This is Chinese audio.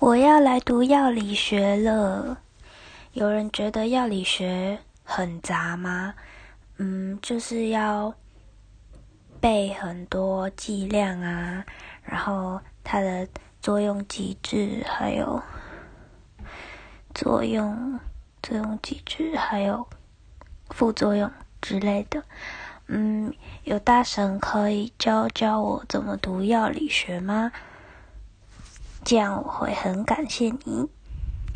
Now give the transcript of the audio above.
我要来读药理学了。有人觉得药理学很杂吗？嗯，就是要背很多剂量啊，然后它的作用机制，还有作用作用机制，还有副作用之类的。嗯，有大神可以教教我怎么读药理学吗？这样我会很感谢你。